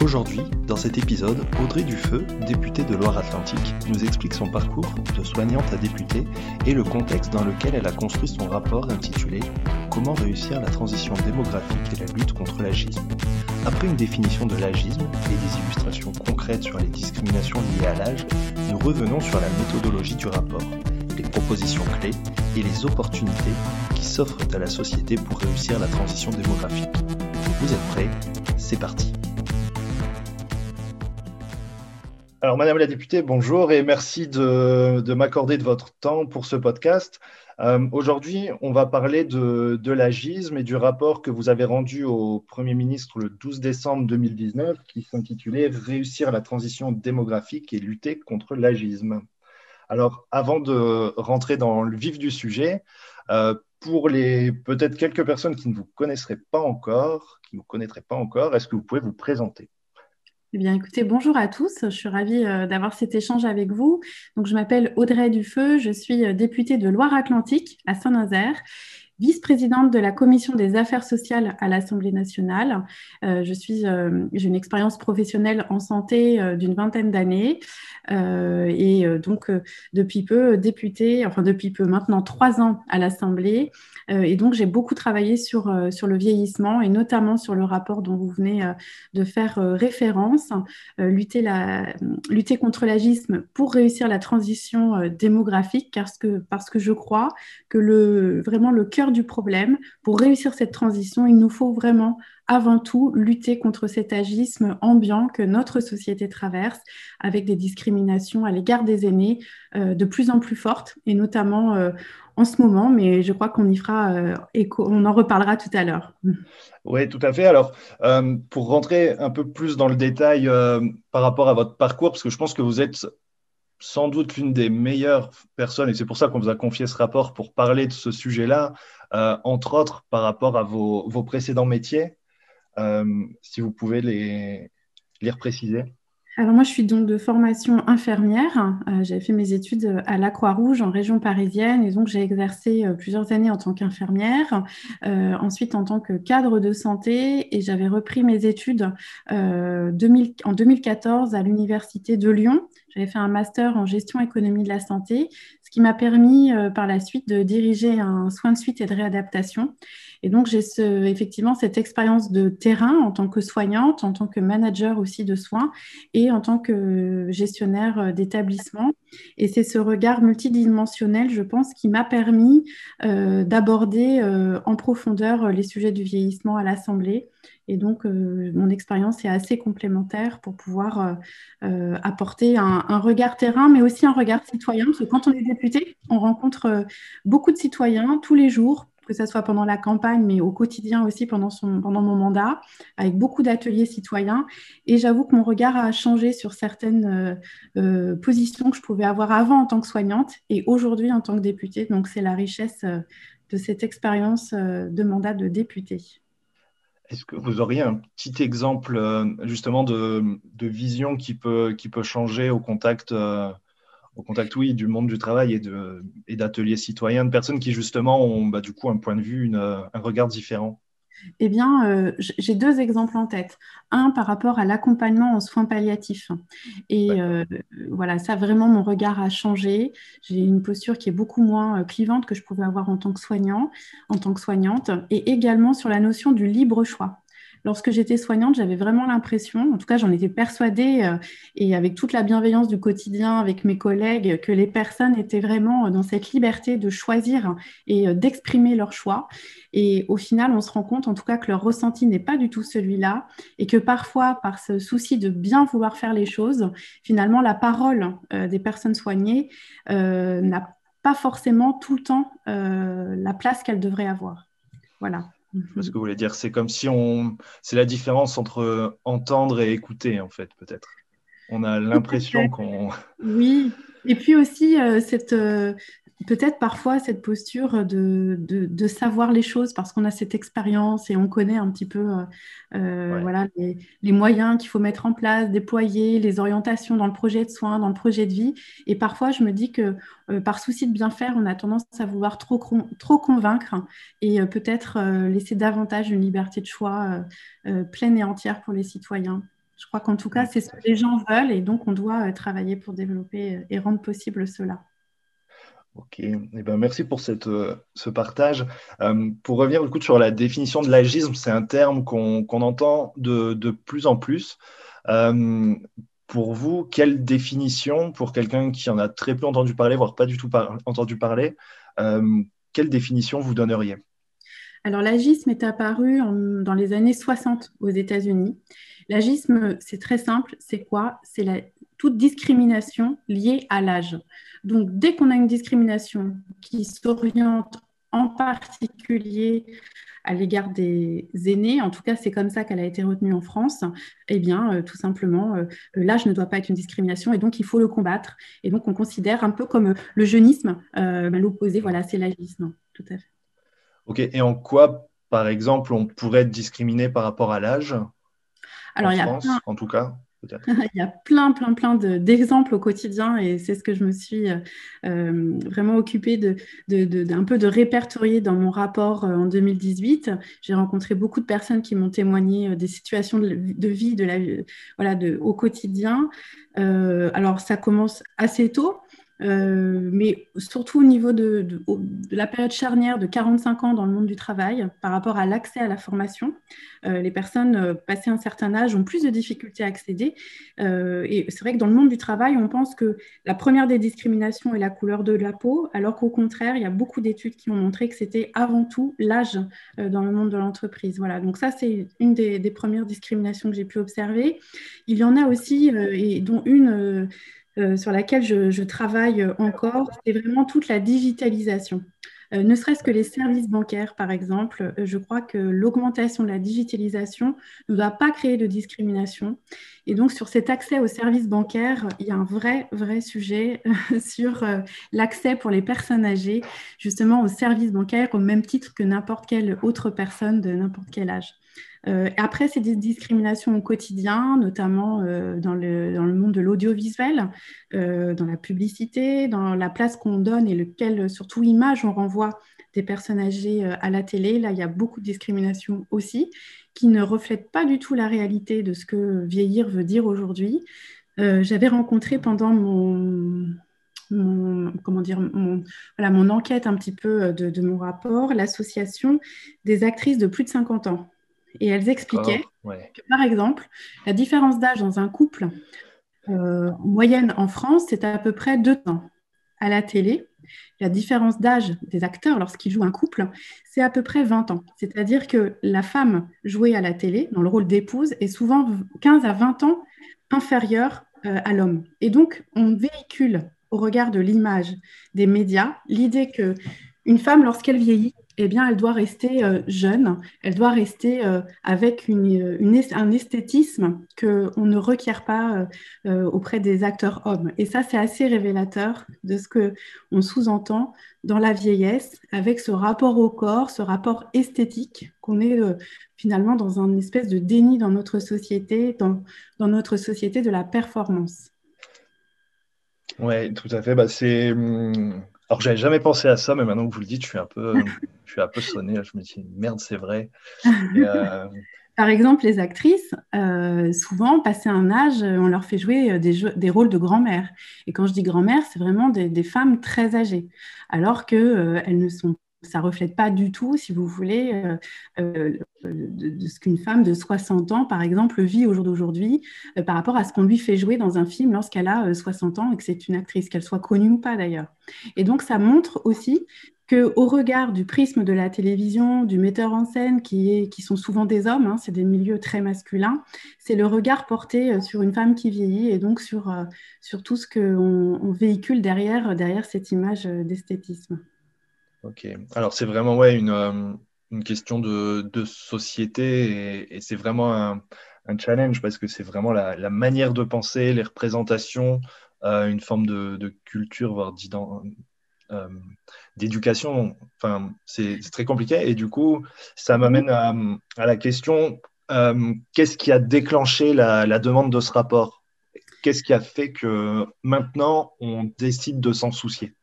Aujourd'hui, dans cet épisode, Audrey Dufeu, députée de Loire-Atlantique, nous explique son parcours de soignante à députée et le contexte dans lequel elle a construit son rapport intitulé Comment réussir la transition démographique et la lutte contre l'agisme. Après une définition de l'agisme et des illustrations concrètes sur les discriminations liées à l'âge, nous revenons sur la méthodologie du rapport, les propositions clés et les opportunités qui s'offrent à la société pour réussir la transition démographique. Vous êtes prêts? C'est parti Alors, Madame la députée, bonjour et merci de, m'accorder de votre temps pour ce podcast. Euh, aujourd'hui, on va parler de, l'agisme et du rapport que vous avez rendu au Premier ministre le 12 décembre 2019 qui s'intitulait Réussir la transition démographique et lutter contre l'agisme. Alors, avant de rentrer dans le vif du sujet, euh, pour les peut-être quelques personnes qui ne vous connaisseraient pas encore, qui ne vous connaîtraient pas encore, est-ce que vous pouvez vous présenter? Eh bien, écoutez, bonjour à tous. Je suis ravie euh, d'avoir cet échange avec vous. Donc, je m'appelle Audrey Dufeu. Je suis euh, députée de Loire-Atlantique à Saint-Nazaire vice-présidente de la commission des affaires sociales à l'Assemblée nationale. Euh, je suis, j'ai une expérience professionnelle en santé d'une vingtaine d'années. Et donc depuis peu députée, enfin depuis peu maintenant trois ans à l'Assemblée. Euh, et donc, j'ai beaucoup travaillé sur, euh, sur le vieillissement et notamment sur le rapport dont vous venez euh, de faire référence, lutter, la, lutter contre l'agisme pour réussir la transition démographique, parce que, parce que je crois que le, vraiment le cœur du problème, pour réussir cette transition, il nous faut vraiment avant tout lutter contre cet agisme ambiant que notre société traverse avec des discriminations à l'égard des aînés de plus en plus fortes et notamment en ce moment, mais je crois qu'on y fera euh, écho, on en reparlera tout à l'heure. Oui, tout à fait. Alors, euh, pour rentrer un peu plus dans le détail euh, par rapport à votre parcours, parce que je pense que vous êtes sans doute l'une des meilleures personnes, et c'est pour ça qu'on vous a confié ce rapport pour parler de ce sujet-là, entre autres par rapport à vos, précédents métiers. si vous pouvez les, les préciser. Alors moi, je suis donc de formation infirmière. Euh, j'avais fait mes études à la Croix-Rouge en région parisienne et donc j'ai exercé euh, plusieurs années en tant qu'infirmière, euh, ensuite en tant que cadre de santé et j'avais repris mes études en 2014 à l'Université de Lyon. J'avais fait un master en gestion économie de la santé, ce qui m'a permis par la suite de diriger un soin de suite et de réadaptation. Et donc, j'ai effectivement cette expérience de terrain en tant que soignante, en tant que manager aussi de soins et en tant que gestionnaire euh, d'établissement. Et c'est ce regard multidimensionnel, je pense, qui m'a permis euh, d'aborder euh, en profondeur les sujets du vieillissement à l'Assemblée. Et donc, mon expérience est assez complémentaire pour pouvoir apporter un, regard terrain, mais aussi un regard citoyen, parce que quand on est député, on rencontre beaucoup de citoyens tous les jours que ce soit pendant la campagne, mais au quotidien aussi pendant, mon mandat, avec beaucoup d'ateliers citoyens. Et j'avoue que mon regard a changé sur certaines euh, euh, positions que je pouvais avoir avant en tant que soignante et aujourd'hui en tant que députée. Donc c'est la richesse euh, de cette expérience de mandat de députée. Est-ce que vous auriez un petit exemple justement de, vision qui peut, changer au contact au contact, oui, du monde du travail et, et d'ateliers citoyens, de personnes qui justement ont bah, du coup un point de vue, un regard différent? Eh bien, euh, j'ai deux exemples en tête. Un par rapport à l'accompagnement en soins palliatifs. Et euh, voilà, ça vraiment, mon regard a changé. J'ai une posture qui est beaucoup moins euh, clivante que je pouvais avoir en tant que soignant, en tant que soignante, et également sur la notion du libre choix lorsque j'étais soignante, j'avais vraiment l'impression, en tout cas j'en étais persuadée, euh, et avec toute la bienveillance du quotidien avec mes collègues, que les personnes étaient vraiment euh, dans cette liberté de choisir et euh, d'exprimer leur choix. Et au final, on se rend compte en tout cas que leur ressenti n'est pas du tout celui-là, et que parfois, par ce souci de bien vouloir faire les choses, finalement, la parole des personnes soignées n'a pas forcément tout le temps la place qu'elle devrait avoir. Voilà ce que vous voulez dire. C'est comme si on. C'est la différence entre entendre et écouter, en fait, peut-être. On a l'impression qu'on... Oui, et puis aussi cette, peut-être parfois cette posture de, de, savoir les choses parce qu'on a cette expérience et on connaît un petit peu euh, euh, voilà, les, les moyens qu'il faut mettre en place, déployer, les orientations dans le projet de soins, dans le projet de vie. Et parfois, je me dis que euh, par souci de bien faire, on a tendance à vouloir trop, trop convaincre et peut-être laisser davantage une liberté de choix pleine et entière pour les citoyens. Je crois qu'en tout cas, c'est ce que les gens veulent et donc on doit travailler pour développer et rendre possible cela. Ok, eh ben, merci pour cette, euh, ce partage. Euh, pour revenir du coup sur la définition de l'agisme, c'est un terme qu'on entend de, de, plus en plus. Euh, pour vous, quelle définition, pour quelqu'un qui en a très peu entendu parler, voire pas du tout entendu parler, quelle définition vous donneriez? Alors l'agisme est apparu dans les années 60 aux États-Unis. L'agisme, c'est très simple, c'est quoi? C'est toute discrimination liée à l'âge. Donc, dès qu'on a une discrimination qui s'oriente en particulier à l'égard des aînés, en tout cas c'est comme ça qu'elle a été retenue en France, eh bien euh, tout simplement euh, l'âge ne doit pas être une discrimination et donc il faut le combattre. Et donc on considère un peu comme le jeunisme, euh, bah, l'opposé, voilà, c'est l'agisme, tout à fait. Ok, et en quoi, par exemple, on pourrait être discriminé par rapport à l'âge? Alors, en il y France, en tout cas? Il y a plein, plein, plein d'exemples au quotidien et c'est ce que je me suis euh, euh, vraiment occupée de, d'un peu de répertorier dans mon rapport euh, en 2018. J'ai rencontré beaucoup de personnes qui m'ont témoigné des situations de, vie de la, voilà, au quotidien. alors, ça commence assez tôt. Euh, mais surtout au niveau de, la période charnière de 45 ans dans le monde du travail par rapport à l'accès à la formation. Euh, les personnes euh, passées un certain âge ont plus de difficultés à accéder. et c'est vrai que dans le monde du travail, on pense que la première des discriminations est la couleur de la peau, alors qu'au contraire, il y a beaucoup d'études qui ont montré que c'était avant tout l'âge dans le monde de l'entreprise. Voilà, donc ça, c'est une des, des, premières discriminations que j'ai pu observer. Il y en a aussi, et dont une euh, sur laquelle je, travaille encore, c'est vraiment toute la digitalisation. Euh, ne serait-ce que les services bancaires, par exemple, euh, je crois que l'augmentation de la digitalisation ne doit pas créer de discrimination. Et donc, sur cet accès aux services bancaires, il y a un vrai, vrai sujet sur l'accès pour les personnes âgées, justement, aux services bancaires au même titre que n'importe quelle autre personne de n'importe quel âge. Euh, après, c'est des discriminations au quotidien, notamment euh, dans, le, dans, le, monde de l'audiovisuel, euh, dans la publicité, dans la place qu'on donne et lequel, surtout image, on renvoie des personnes âgées à la télé. Là, il y a beaucoup de discriminations aussi, qui ne reflètent pas du tout la réalité de ce que vieillir veut dire aujourd'hui. J'avais rencontré pendant mon, comment dire, voilà, mon enquête un petit peu de mon rapport, l'association des actrices de plus de 50 ans et elles expliquaient que, par exemple, la différence d'âge dans un couple, euh, en moyenne en France, c'est à peu près deux ans. À la télé, la différence d'âge des acteurs lorsqu'ils jouent un couple, c'est à peu près 20 ans. C'est-à-dire que la femme jouée à la télé, dans le rôle d'épouse, est souvent 15 à 20 ans inférieure euh, à l'homme. Et donc, on véhicule au regard de l'image des médias l'idée que une femme, lorsqu'elle vieillit, eh bien, elle doit rester euh, jeune, elle doit rester euh, avec une, un esthétisme qu'on ne requiert pas euh, auprès des acteurs hommes. Et ça, c'est assez révélateur de ce qu'on sous-entend dans la vieillesse, avec ce rapport au corps, ce rapport esthétique, qu'on est finalement dans un espèce de déni dans notre société, dans, notre société de la performance. Oui, tout à fait. Bah, c'est. Alors, j'avais jamais pensé à ça, mais maintenant que vous le dites, je suis un peu, je suis un peu sonné. Je me dis, merde, c'est vrai. Euh, Par exemple, les actrices, euh, souvent, passé un âge, on leur fait jouer euh, des, des rôles de grand-mère. Et quand je dis grand-mère, c'est vraiment des, des, femmes très âgées, alors qu'elles elles ne sont ça reflète pas du tout, si vous voulez, euh, euh, de, ce qu'une femme de 60 ans, par exemple, vit au jour d'aujourd'hui euh, par rapport à ce qu'on lui fait jouer dans un film lorsqu'elle a 60 ans et que c'est une actrice, qu'elle soit connue ou pas d'ailleurs. Et donc, ça montre aussi qu'au regard du prisme de la télévision, du metteur en scène, qui, est, qui sont souvent des hommes, hein, c'est des milieux très masculins, c'est le regard porté sur une femme qui vieillit et donc sur, sur tout ce qu'on on véhicule derrière, derrière cette image d'esthétisme. Ok. Alors, c'est vraiment ouais, une, euh, une question de, de société et, c'est vraiment un, un challenge parce que c'est vraiment la, manière de penser, les représentations, euh, une forme de, culture, voire euh, d'éducation. Enfin, c'est très compliqué. Et du coup, ça m'amène à, la question qu'est-ce qui a déclenché la, demande de ce rapport? Qu'est-ce qui a fait que maintenant on décide de s'en soucier?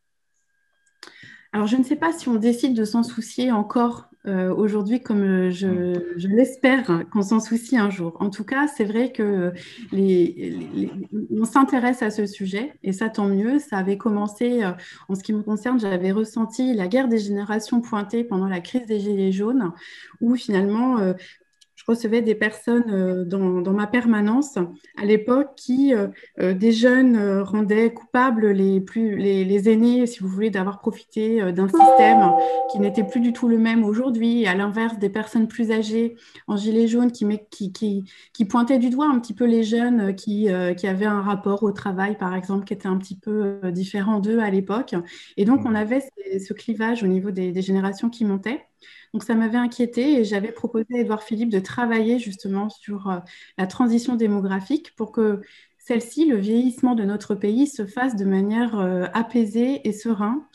Alors, je ne sais pas si on décide de s'en soucier encore euh, aujourd'hui comme euh, je, l'espère qu'on s'en soucie un jour. En tout cas, c'est vrai que on s'intéresse à ce sujet et ça tant mieux. Ça avait commencé, euh, en ce qui me concerne, j'avais ressenti la guerre des générations pointée pendant la crise des Gilets jaunes où finalement recevais des personnes euh, dans, ma permanence à l'époque qui, euh, euh, des jeunes, rendaient coupables les, plus, les, aînés, si vous voulez, d'avoir profité d'un système qui n'était plus du tout le même aujourd'hui, à l'inverse des personnes plus âgées en gilet jaune qui, qui, qui, pointaient du doigt un petit peu les jeunes qui, qui avaient un rapport au travail, par exemple, qui était un petit peu différent d'eux à l'époque. Et donc, on mmh. avait ce, clivage au niveau des, des générations qui montaient. Donc ça m'avait inquiété et j'avais proposé à Edouard Philippe de travailler justement sur euh, la transition démographique pour que celle-ci, le vieillissement de notre pays, se fasse de manière euh, apaisée et serein.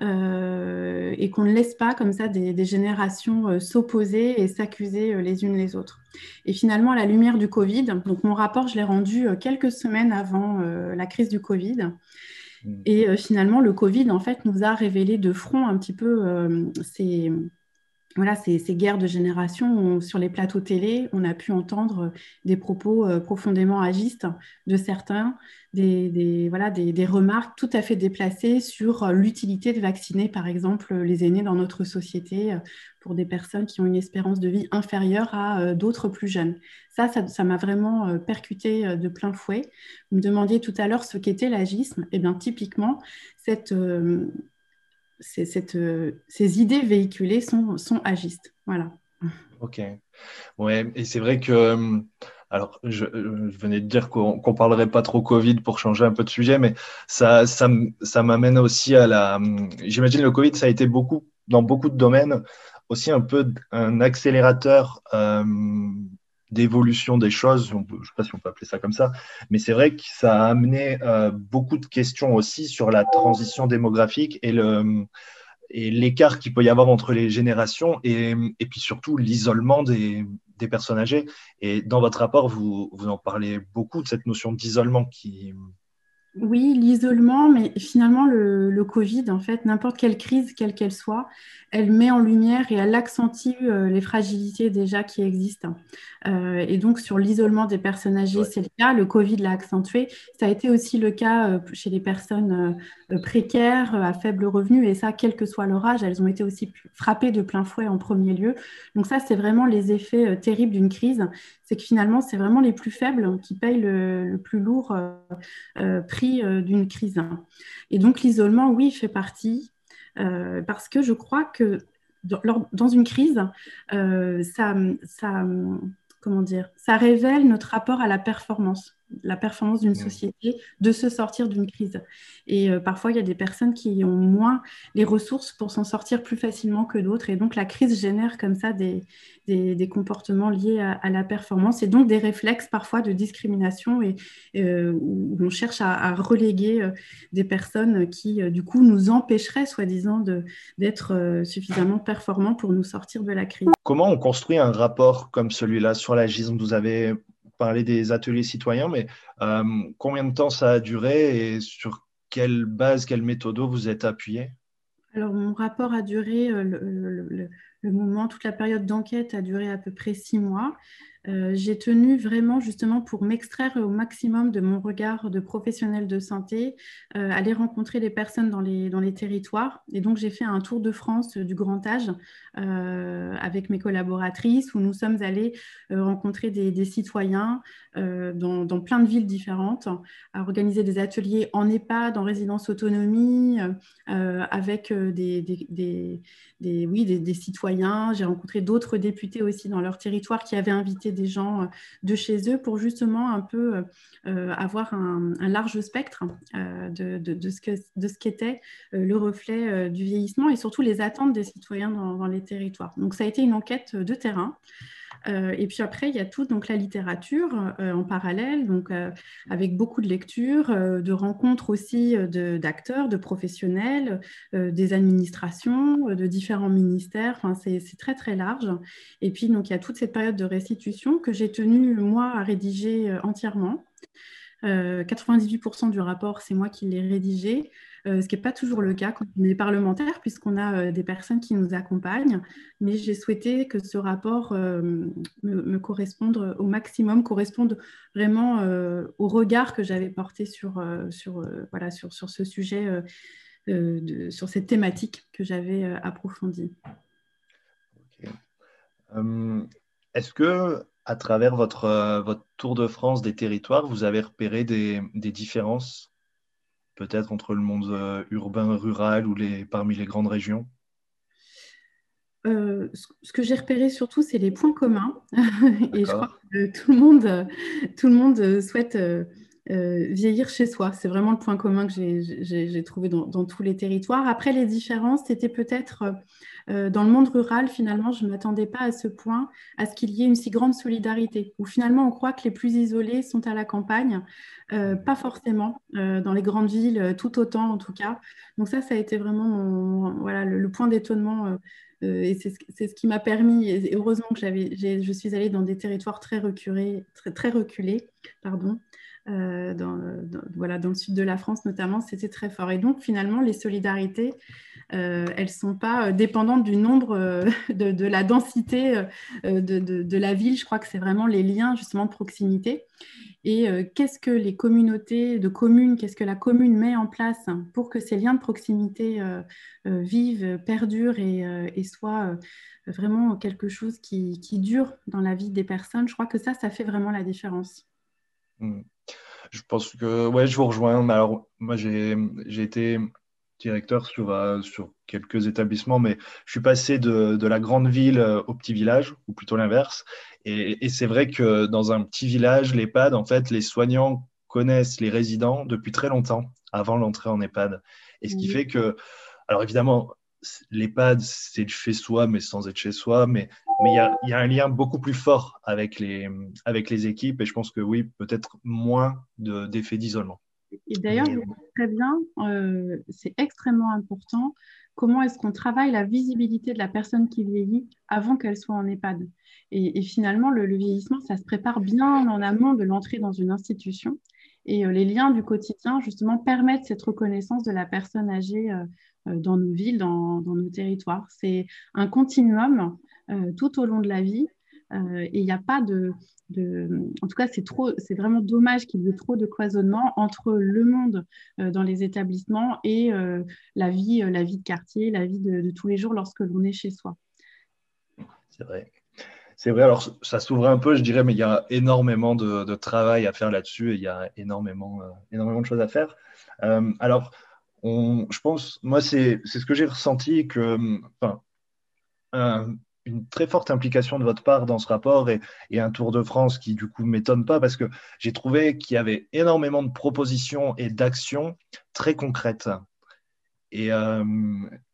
Euh, et qu'on ne laisse pas comme ça des, générations s'opposer et s'accuser les unes les autres. Et finalement, à la lumière du Covid, donc mon rapport, je l'ai rendu quelques semaines avant la crise du Covid. Mmh. Et finalement, le Covid, en fait, nous a révélé de front un petit peu ces, voilà, ces, guerres de génération, sur les plateaux télé, on a pu entendre des propos euh, profondément agistes de certains, des, voilà, des, remarques tout à fait déplacées sur euh, l'utilité de vacciner, par exemple, les aînés dans notre société euh, pour des personnes qui ont une espérance de vie inférieure à d'autres plus jeunes. Ça, ça m'a vraiment percuté de plein fouet. Vous me demandiez tout à l'heure ce qu'était l'agisme. Eh bien, typiquement, cette euh, ces idées véhiculées sont, sont agistes. Voilà. Ok. Ouais, et c'est vrai que. Euh, alors, je, venais de dire qu'on ne parlerait pas trop Covid pour changer un peu de sujet, mais ça, ça, ça m'amène aussi à la. J'imagine le Covid, ça a été beaucoup, dans beaucoup de domaines, aussi un peu un accélérateur euh, d'évolution des choses, je ne sais pas si on peut appeler ça comme ça, mais c'est vrai que ça a amené euh, beaucoup de questions aussi sur la transition démographique et le et l'écart qu'il peut y avoir entre les générations et, et puis surtout l'isolement des, des, personnes âgées. Et dans votre rapport, vous, vous en parlez beaucoup de cette notion d'isolement qui... Oui, l'isolement, mais finalement, le, le, Covid, en fait, n'importe quelle crise, quelle qu'elle soit, elle met en lumière et elle accentue euh, les fragilités déjà qui existent. Euh, et donc, sur l'isolement des personnes âgées, c'est le cas. Le Covid l'a accentué. Ça a été aussi le cas euh, chez les personnes précaires, à faible revenu. Et ça, quel que soit leur âge, elles ont été aussi frappées de plein fouet en premier lieu. Donc, ça, c'est vraiment les effets terribles d'une crise. C'est que finalement, c'est vraiment les plus faibles qui payent le, plus lourd prix d'une crise. Et donc, l'isolement, oui, fait partie. Euh, parce que je crois que dans, une crise, euh, ça, ça, comment dire, ça révèle notre rapport à la performance la performance d'une société de se sortir d'une crise. Et euh, parfois, il y a des personnes qui ont moins les ressources pour s'en sortir plus facilement que d'autres. Et donc, la crise génère comme ça des, des, comportements liés à, la performance et donc des réflexes parfois de discrimination et euh, où on cherche à, reléguer euh, des personnes qui, du coup, nous empêcheraient, soi-disant, d'être suffisamment performants pour nous sortir de la crise. Comment on construit un rapport comme celui-là sur l'agisme? Vous avez parler des ateliers citoyens, mais euh, combien de temps ça a duré et sur quelle base, quelle méthode vous êtes appuyé? Alors, mon rapport a duré, euh, le, moment, toute la période d'enquête a duré à peu près six mois. Euh, j'ai tenu vraiment justement pour m'extraire au maximum de mon regard de professionnel de santé, euh, aller rencontrer les personnes dans les, territoires. Et donc j'ai fait un tour de France du grand âge euh, avec mes collaboratrices où nous sommes allés rencontrer des, citoyens dans, plein de villes différentes, à organiser des ateliers en EHPAD, en résidence autonomie, avec des, des, oui, des, citoyens. J'ai rencontré d'autres députés aussi dans leur territoire qui avaient invité des gens euh, de chez eux pour justement un peu euh, avoir un, large spectre euh, de, ce que, de ce qu'était le reflet du vieillissement et surtout les attentes des citoyens dans, les territoires. Donc ça a été une enquête de terrain. Euh, et puis après, il y a tout donc la littérature euh, en parallèle, donc euh, avec beaucoup de lectures, de rencontres aussi d'acteurs, de, professionnels, des administrations, de différents ministères. Enfin, c'est très très large. Et puis donc il y a toute cette période de restitution que j'ai tenu moi à rédiger entièrement. 98% du rapport, c'est moi qui l'ai rédigé. Euh, ce qui n'est pas toujours le cas quand on est parlementaire, puisqu'on a euh, des personnes qui nous accompagnent. Mais j'ai souhaité que ce rapport euh, me, corresponde au maximum, corresponde vraiment au regard que j'avais porté sur, sur, voilà, sur, sur ce sujet, sur cette thématique que j'avais approfondie. Est-ce que à travers votre, votre tour de France des territoires, vous avez repéré des, des différences peut-être entre le monde euh, urbain, rural ou les, parmi les grandes régions? Euh, ce que j'ai repéré surtout, c'est les points communs. Et je crois que tout le monde, tout le monde souhaite euh, vieillir chez soi. C'est vraiment le point commun que j'ai trouvé dans, dans, tous les territoires. Après, les différences, c'était peut-être euh, dans le monde rural, finalement, je ne m'attendais pas à ce point, à ce qu'il y ait une si grande solidarité, où finalement on croit que les plus isolés sont à la campagne, euh, pas forcément, euh, dans les grandes villes, tout autant en tout cas. Donc ça, ça a été vraiment voilà, le, point d'étonnement. et c'est ce, qui m'a permis, et heureusement que je suis allée dans des territoires très reculés, très, très reculés pardon, dans, voilà, dans le sud de la France notamment, c'était très fort. Et donc finalement, les solidarités, euh, elles ne sont pas euh, dépendantes du nombre, euh, de, la densité de, la ville. Je crois que c'est vraiment les liens justement de proximité. Et qu'est-ce que les communautés de communes, qu'est-ce que la commune met en place pour que ces liens de proximité vivent, perdurent et, soient vraiment quelque chose qui, dure dans la vie des personnes? Je crois que ça, ça fait vraiment la différence. Mmh. Je pense que, ouais, je vous rejoins. alors, moi, j'ai été directeur sur, euh, sur quelques établissements, mais je suis passé de, de la grande ville euh, au petit village, ou plutôt l'inverse. Et, et c'est vrai que dans un petit village, l'EHPAD, en fait, les soignants connaissent les résidents depuis très longtemps, avant l'entrée en EHPAD. Et ce qui fait que, alors évidemment, l'EHPAD, c'est chez soi, mais sans être chez soi, mais mais il y a, y a, un lien beaucoup plus fort avec les, avec les équipes, et je pense que oui, peut-être moins d'effet d'isolement. Et d'ailleurs, très bien, euh, c'est extrêmement important. Comment est-ce qu'on travaille la visibilité de la personne qui vieillit avant qu'elle soit en EHPAD et, finalement, le, vieillissement, ça se prépare bien en amont de l'entrée dans une institution. Et euh, les liens du quotidien, justement, permettent cette reconnaissance de la personne âgée euh, dans nos villes, dans, nos territoires. C'est un continuum tout au long de la vie. et il n'y a pas de, en tout cas, c'est vraiment dommage qu'il y ait trop de cloisonnement entre le monde euh, dans les établissements et euh, la vie, euh, la vie de quartier, la vie de, tous les jours lorsque l'on est chez soi. C'est vrai. C'est vrai, alors ça s'ouvre un peu, je dirais, mais il y a énormément de, travail à faire là-dessus et il y a énormément, énormément de choses à faire. alors, on, je pense, moi, c'est ce que j'ai ressenti que, enfin, une très forte implication de votre part dans ce rapport et, un Tour de France qui, du coup, ne m'étonne pas parce que j'ai trouvé qu'il y avait énormément de propositions et d'actions très concrètes. Et, euh,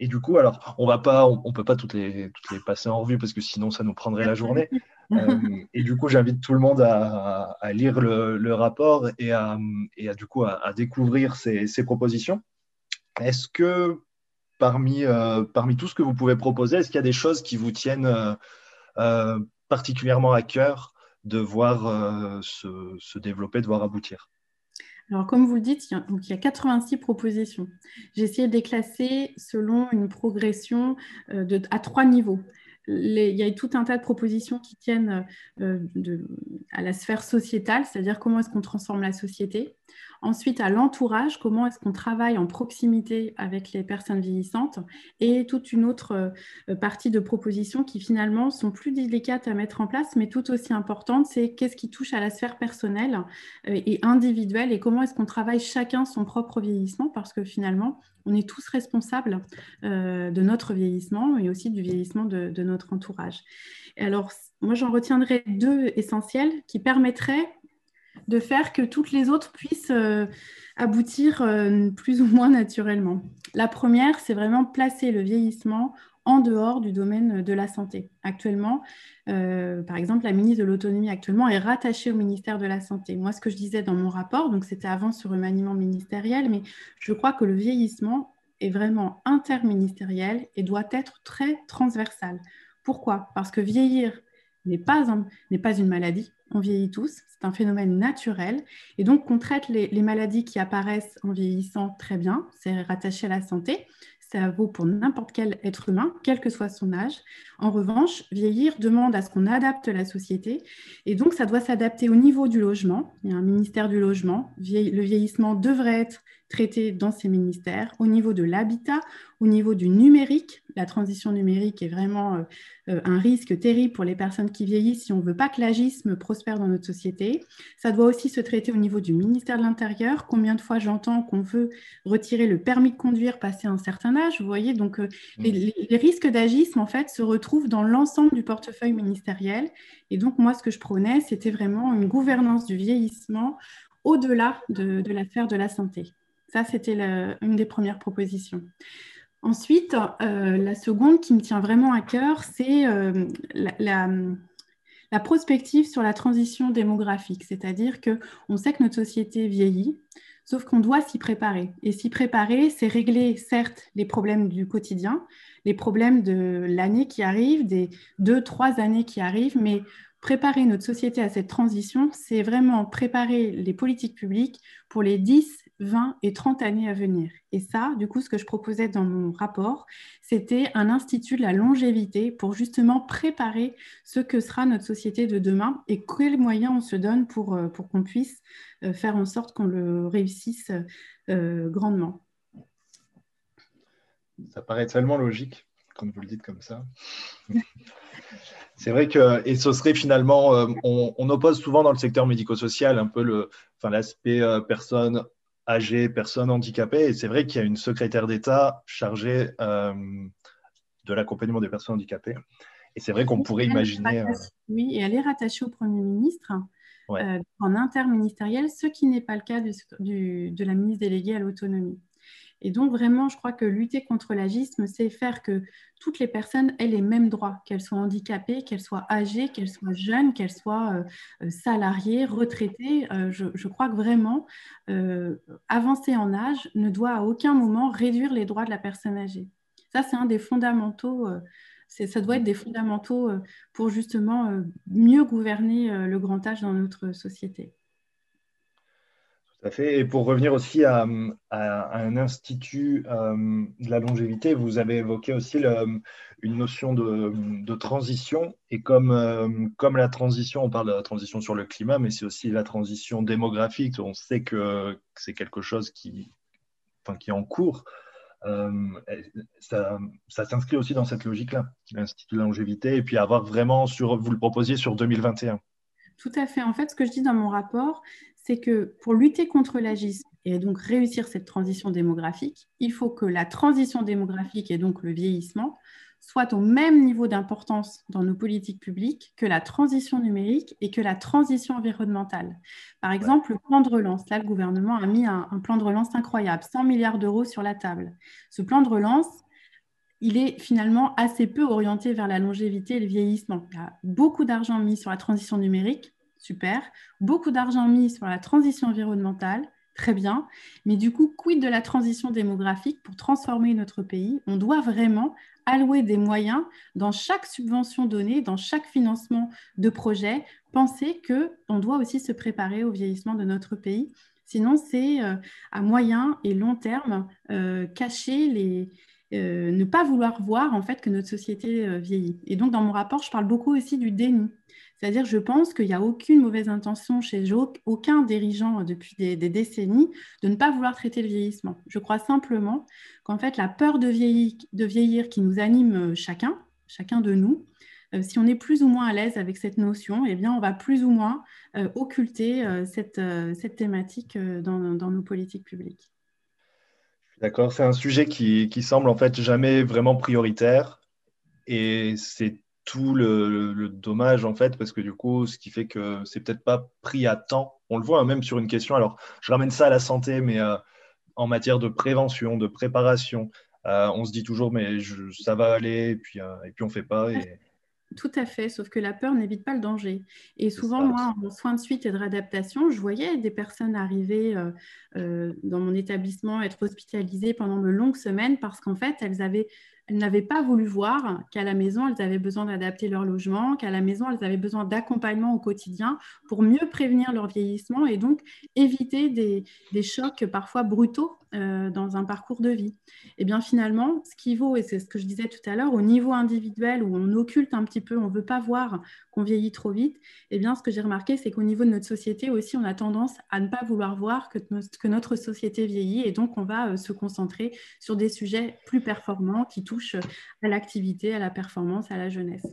et, du coup, alors, on va pas, on, peut pas toutes les, toutes les passer en revue parce que sinon, ça nous prendrait la journée. Euh, et du coup, j'invite tout le monde à, à lire le, le, rapport et à, et à du coup, à, à découvrir ces, ces propositions. Est-ce que parmi, euh, parmi tout ce que vous pouvez proposer, est-ce qu'il y a des choses qui vous tiennent particulièrement à cœur de voir se, développer, de voir aboutir? Alors, comme vous le dites, il y a, donc, il y a 86 propositions. J'ai essayé de les classer selon une progression de, à trois niveaux. il y a tout un tas de propositions qui tiennent de, à la sphère sociétale, c'est-à-dire comment est-ce qu'on transforme la société. Ensuite, à l'entourage, comment est-ce qu'on travaille en proximité avec les personnes vieillissantes et toute une autre euh, partie de propositions qui finalement sont plus délicates à mettre en place, mais tout aussi importantes, c'est qu'est-ce qui touche à la sphère personnelle euh, et individuelle et comment est-ce qu'on travaille chacun son propre vieillissement parce que finalement, on est tous responsables euh, de notre vieillissement et aussi du vieillissement de, notre entourage. Alors, moi, j'en retiendrai deux essentiels qui permettraient de faire que toutes les autres puissent euh, aboutir euh, plus ou moins naturellement. La première, c'est vraiment placer le vieillissement en dehors du domaine de la santé. Actuellement, euh, par exemple, la ministre de l'Autonomie actuellement est rattachée au ministère de la Santé. Moi, ce que je disais dans mon rapport, donc c'était avant ce remaniement ministériel, mais je crois que le vieillissement est vraiment interministériel et doit être très transversal. Pourquoi? Parce que vieillir n'est pas, pas une maladie, on vieillit tous, c'est un phénomène naturel. Et donc, on traite les, les, maladies qui apparaissent en vieillissant très bien, c'est rattaché à la santé ça vaut pour n'importe quel être humain, quel que soit son âge. En revanche, vieillir demande à ce qu'on adapte la société et donc ça doit s'adapter au niveau du logement. Il y a un ministère du logement. Le vieillissement devrait être traité dans ces ministères, au niveau de l'habitat, au niveau du numérique. La transition numérique est vraiment euh, euh, un risque terrible pour les personnes qui vieillissent si on ne veut pas que l'agisme prospère dans notre société. Ça doit aussi se traiter au niveau du ministère de l'Intérieur. Combien de fois j'entends qu'on veut retirer le permis de conduire passé un certain âge Vous voyez, donc euh, mmh. les, les, risques d'agisme, en fait, se retrouvent dans l'ensemble du portefeuille ministériel. Et donc, moi, ce que je prônais, c'était vraiment une gouvernance du vieillissement au-delà de, de l'affaire de la santé. Ça, c'était une des premières propositions. Ensuite, euh, la seconde qui me tient vraiment à cœur, c'est euh, la, prospective sur la transition démographique. C'est-à-dire qu'on sait que notre société vieillit, sauf qu'on doit s'y préparer. Et s'y préparer, c'est régler, certes, les problèmes du quotidien, les problèmes de l'année qui arrive, des deux, trois années qui arrivent, mais préparer notre société à cette transition, c'est vraiment préparer les politiques publiques pour les 10, 20 et 30 années à venir. Et ça, du coup, ce que je proposais dans mon rapport, c'était un institut de la longévité pour justement préparer ce que sera notre société de demain et quels moyens on se donne pour, euh, pour qu'on puisse euh, faire en sorte qu'on le réussisse euh, grandement. Ça paraît tellement logique quand vous le dites comme ça. C'est vrai que, et ce serait finalement, on, oppose souvent dans le secteur médico-social un peu le, enfin, l'aspect personne âgées, personnes handicapées. Et c'est vrai qu'il y a une secrétaire d'État chargée euh, de l'accompagnement des personnes handicapées. Et c'est vrai qu'on pourrait imaginer. Euh, oui, et elle est rattachée au Premier ministre euh, en interministériel, ce qui n'est pas le cas de la ministre déléguée à l'autonomie. Et donc, vraiment, je crois que lutter contre l'agisme, c'est faire que toutes les personnes aient les mêmes droits, qu'elles soient handicapées, qu'elles soient âgées, qu'elles soient jeunes, qu'elles soient euh, euh, salariées, retraitées. Euh, je, crois que vraiment, avancer en âge ne doit à aucun moment réduire les droits de la personne âgée. Ça, c'est un des fondamentaux. ça doit être des fondamentaux pour justement mieux gouverner le grand âge dans notre société. Fait. Et pour revenir aussi à, un institut euh, de la longévité, vous avez évoqué aussi une notion de, transition. Et comme, euh, comme la transition, on parle de la transition sur le climat, mais c'est aussi la transition démographique. On sait que c'est quelque chose qui, enfin, qui est en cours. Euh, ça, ça s'inscrit aussi dans cette logique-là, l'Institut de la longévité, et puis avoir vraiment sur, vous le proposiez sur 2021. Tout à fait. En fait, ce que je dis dans mon rapport, c'est que pour lutter contre l'agisme et donc réussir cette transition démographique, il faut que la transition démographique et donc le vieillissement soient au même niveau d'importance dans nos politiques publiques que la transition numérique et que la transition environnementale. Par exemple, le plan de relance. Là, le gouvernement a mis un, plan de relance incroyable, 100 milliards d'euros sur la table. Ce plan de relance, il est finalement assez peu orienté vers la longévité et le vieillissement. Il y a beaucoup d'argent mis sur la transition numérique, super. Beaucoup d'argent mis sur la transition environnementale, très bien. Mais du coup, quid de la transition démographique pour transformer notre pays? On doit vraiment allouer des moyens dans chaque subvention donnée, dans chaque financement de projet, penser qu'on doit aussi se préparer au vieillissement de notre pays. Sinon, c'est euh, à moyen et long terme euh, cacher les, euh, ne pas vouloir voir en fait que notre société vieillit. Et donc dans mon rapport, je parle beaucoup aussi du déni. C'est-à-dire, je pense qu'il n'y a aucune mauvaise intention chez aucun dirigeant depuis des, décennies de ne pas vouloir traiter le vieillissement. Je crois simplement qu'en fait, la peur de vieillir, qui nous anime euh, chacun, chacun de nous, euh, si on est plus ou moins à l'aise avec cette notion, eh bien, on va plus ou moins euh, occulter cette, thématique dans, dans, nos politiques publiques. D'accord, c'est un sujet qui, qui semble en fait jamais vraiment prioritaire et c'est tout le, dommage en fait, parce que du coup, ce qui fait que c'est peut-être pas pris à temps. On le voit hein, même sur une question. Alors, je ramène ça à la santé, mais euh, en matière de prévention, de préparation, on se dit toujours, mais ça va aller, et puis, et puis on ne fait pas. Et... Tout à fait, sauf que la peur n'évite pas le danger. Et souvent, moi, en soins de suite et de réadaptation, je voyais des personnes arriver dans mon établissement, être hospitalisées pendant de longues semaines parce qu'en fait, elles avaient n'avaient pas voulu voir qu'à la maison, elles avaient besoin d'adapter leur logement, qu'à la maison, elles avaient besoin d'accompagnement au quotidien pour mieux prévenir leur vieillissement et donc éviter des, chocs parfois brutaux euh, dans un parcours de vie. Et bien finalement, ce qui vaut, et c'est ce que je disais tout à l'heure, au niveau individuel où on occulte un petit peu, on ne veut pas voir qu'on vieillit trop vite, et bien ce que j'ai remarqué, c'est qu'au niveau de notre société aussi, on a tendance à ne pas vouloir voir que, que notre société vieillit et donc on va euh, se concentrer sur des sujets plus performants qui touchent à l'activité, à la performance, à la jeunesse.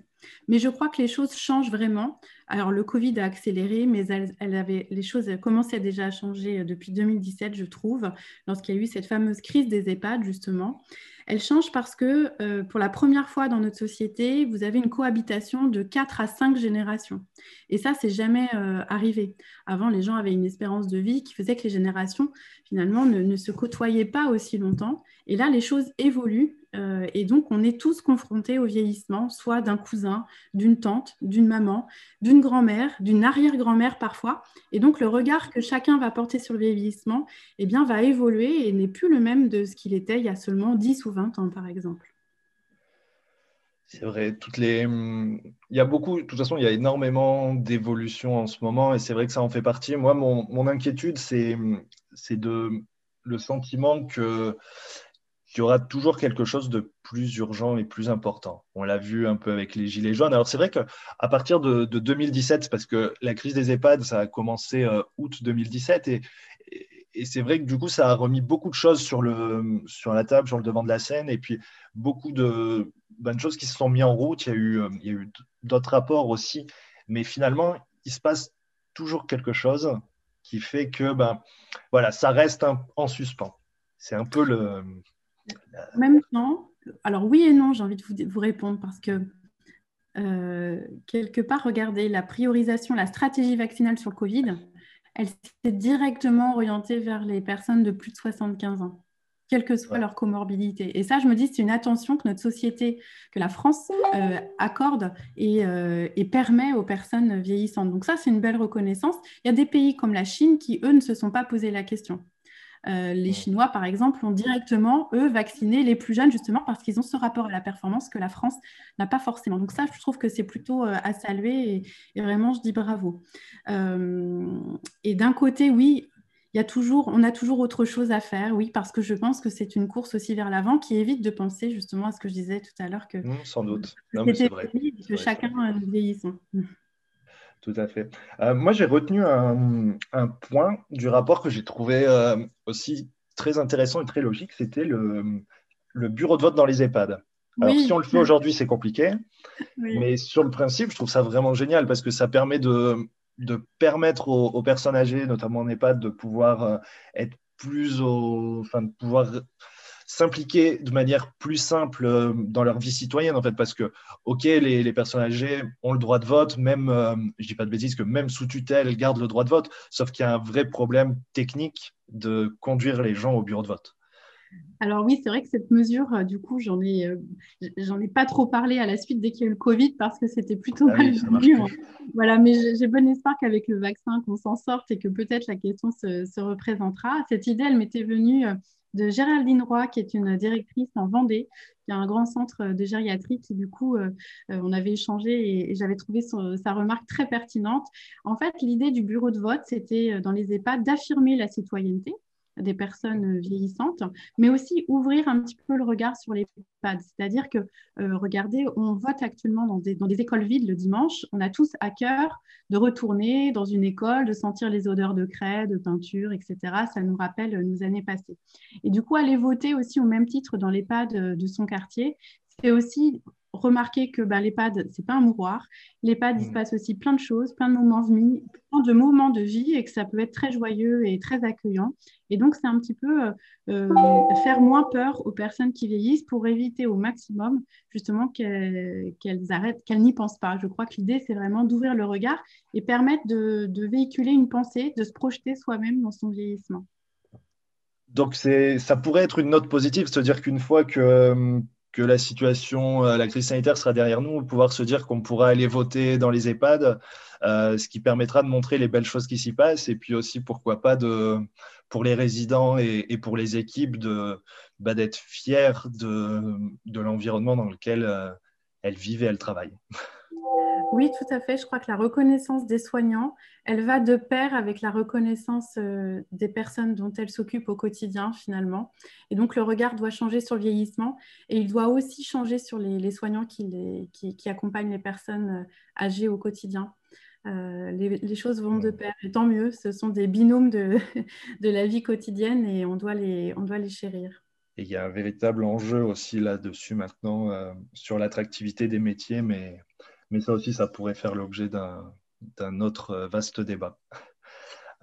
Mais je crois que les choses changent vraiment. Alors, le Covid a accéléré, mais elle, avait, les choses commençaient déjà à changer depuis 2017, je trouve, lorsqu'il y a eu cette fameuse crise des EHPAD, justement. Elle change parce que euh, pour la première fois dans notre société, vous avez une cohabitation de 4 à 5 générations. Et ça, c'est jamais euh, arrivé. Avant, les gens avaient une espérance de vie qui faisait que les générations, finalement, ne se côtoyaient pas aussi longtemps. Et là, les choses évoluent euh, et donc, on est tous confrontés au vieillissement, soit d'un cousin, d'une tante, d'une maman, d'une grand-mère, d'une arrière-grand-mère parfois. Et donc, le regard que chacun va porter sur le vieillissement eh bien, va évoluer et n'est plus le même de ce qu'il était il y a seulement 10 ou 20 ans, par exemple. C'est vrai, toutes les... il y a beaucoup, de toute façon, il y a énormément d'évolutions en ce moment et c'est vrai que ça en fait partie. Moi, mon, mon inquiétude, c'est de le sentiment que qu'il y aura toujours quelque chose de plus urgent et plus important. On l'a vu un peu avec les Gilets jaunes. Alors c'est vrai qu'à partir de, 2017, parce que la crise des EHPAD, ça a commencé euh, août 2017, et, c'est vrai que du coup, ça a remis beaucoup de choses sur, le, sur la table, sur le devant de la scène, et puis beaucoup de bonnes choses qui se sont mises en route. Il y a eu, euh, d'autres rapports aussi, mais finalement, il se passe toujours quelque chose qui fait que ben, voilà, ça reste en suspens. C'est un peu le, même temps, alors oui et non, j'ai envie de vous, répondre parce que euh, quelque part, regardez, la priorisation, la stratégie vaccinale sur le Covid, elle s'est directement orientée vers les personnes de plus de 75 ans, quelle que soit leur comorbidité. Et ça, je me dis, c'est une attention que notre société, que la France euh, accorde euh, et, permet aux personnes vieillissantes. Donc ça, c'est une belle reconnaissance. Il y a des pays comme la Chine qui, eux, ne se sont pas posé la question. Euh, les Chinois, par exemple, ont directement, eux, vacciné les plus jeunes, justement parce qu'ils ont ce rapport à la performance que la France n'a pas forcément. Donc ça, je trouve que c'est plutôt euh, à saluer et, vraiment, je dis bravo. Euh, et d'un côté, oui, il y a toujours, on a toujours autre chose à faire, oui, parce que je pense que c'est une course aussi vers l'avant qui évite de penser justement à ce que je disais tout à l'heure que mmh, sans doute, vrai. que chacun vieillissant. Tout à fait. Euh, moi, j'ai retenu un, point du rapport que j'ai trouvé euh, aussi très intéressant et très logique, c'était le, bureau de vote dans les EHPAD. Alors, si on le fait aujourd'hui, c'est compliqué, mais sur le principe, je trouve ça vraiment génial parce que ça permet de, permettre aux, personnes âgées, notamment en EHPAD, de pouvoir euh, être plus au, enfin, de pouvoir s'impliquer de manière plus simple euh, dans leur vie citoyenne, en fait, parce que, OK, les, personnes âgées ont le droit de vote, même, euh, je dis pas de bêtises, que même sous tutelle, elles gardent le droit de vote, sauf qu'il y a un vrai problème technique de conduire les gens au bureau de vote. Alors oui, c'est vrai que cette mesure, euh, du coup, j'en ai, j'en ai pas trop parlé à la suite dès qu'il y a eu le Covid parce que c'était plutôt ah mal vu. Hein. Voilà, mais j'ai bon espoir qu'avec le vaccin, qu'on s'en sorte et que peut-être la question se, se, représentera. Cette idée, elle m'était venue de Géraldine Roy, qui est une directrice en Vendée, qui a un grand centre de gériatrie qui, du coup, euh, euh, on avait échangé et, j'avais trouvé sa remarque très pertinente. En fait, l'idée du bureau de vote, c'était euh, dans les EHPAD d'affirmer la citoyenneté, des personnes vieillissantes, mais aussi ouvrir un petit peu le regard sur les EHPAD. C'est-à-dire que, euh, regardez, on vote actuellement dans des, dans des, écoles vides le dimanche. On a tous à cœur de retourner dans une école, de sentir les odeurs de craie, de peinture, etc. Ça nous rappelle nos années passées. Et du coup, aller voter aussi au même titre dans l'EHPAD de son quartier, c'est aussi remarquer que bah, l'EHPAD, ce n'est pas un mouroir. L'EHPAD, il se mm. passe aussi plein de choses, plein de moments, plein de moments de vie et que ça peut être très joyeux et très accueillant. Et donc, c'est un petit peu euh, euh, faire moins peur aux personnes qui vieillissent pour éviter au maximum justement qu'elles arrêtent, qu'elles n'y pensent pas. Je crois que l'idée, c'est vraiment d'ouvrir le regard et permettre de, de véhiculer une pensée, de se projeter soi-même dans son vieillissement. donc ça pourrait être une note positive, se dire qu'une fois que, que la situation, la crise sanitaire sera derrière nous, pouvoir se dire qu'on pourra aller voter dans les EHPAD, ce qui permettra de montrer les belles choses qui s'y passent, et puis aussi, pourquoi pas, de, pour les résidents et, pour les équipes, de, bah, d'être fiers de, de l'environnement dans lequel elles vivent et elles travaillent. Oui, tout à fait. Je crois que la reconnaissance des soignants, elle va de pair avec la reconnaissance euh, des personnes dont elles s'occupent au quotidien, finalement. Et donc, le regard doit changer sur le vieillissement et il doit aussi changer sur les, soignants qui, qui, accompagnent les personnes euh, âgées au quotidien. Euh, les, choses vont de pair et tant mieux. Ce sont des binômes de, de la vie quotidienne et on doit les, on doit les chérir. Et il y a un véritable enjeu aussi là-dessus maintenant sur l'attractivité des métiers, mais mais ça aussi, ça pourrait faire l'objet d'un autre euh, vaste débat.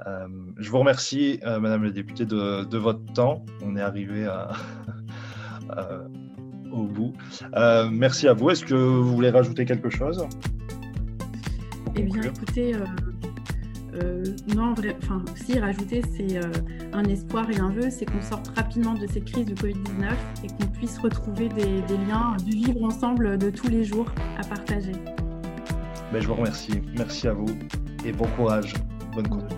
Euh, je vous remercie, euh, Madame la députée, de, votre temps. On est arrivé au bout. merci à vous. Est-ce que vous voulez rajouter quelque chose? Eh bien, écoutez, euh, non, enfin, si rajouter, c'est euh, un espoir et un vœu, c'est qu'on sorte rapidement de cette crise du Covid-19 et qu'on puisse retrouver des, liens, du vivre ensemble de tous les jours à partager. Ben, je vous remercie. Merci à vous et bon courage. Bonne course.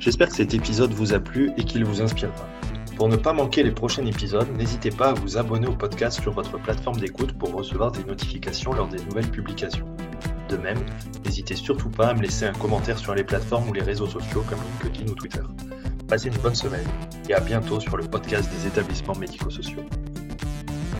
J'espère que cet épisode vous a plu et qu'il vous inspirera. Pour ne pas manquer les prochains épisodes, n'hésitez pas à vous abonner au podcast sur votre plateforme d'écoute pour recevoir des notifications lors des nouvelles publications. De même, n'hésitez surtout pas à me laisser un commentaire sur les plateformes ou les réseaux sociaux comme LinkedIn ou Twitter. Passez une bonne semaine et à bientôt sur le podcast des établissements médico-sociaux.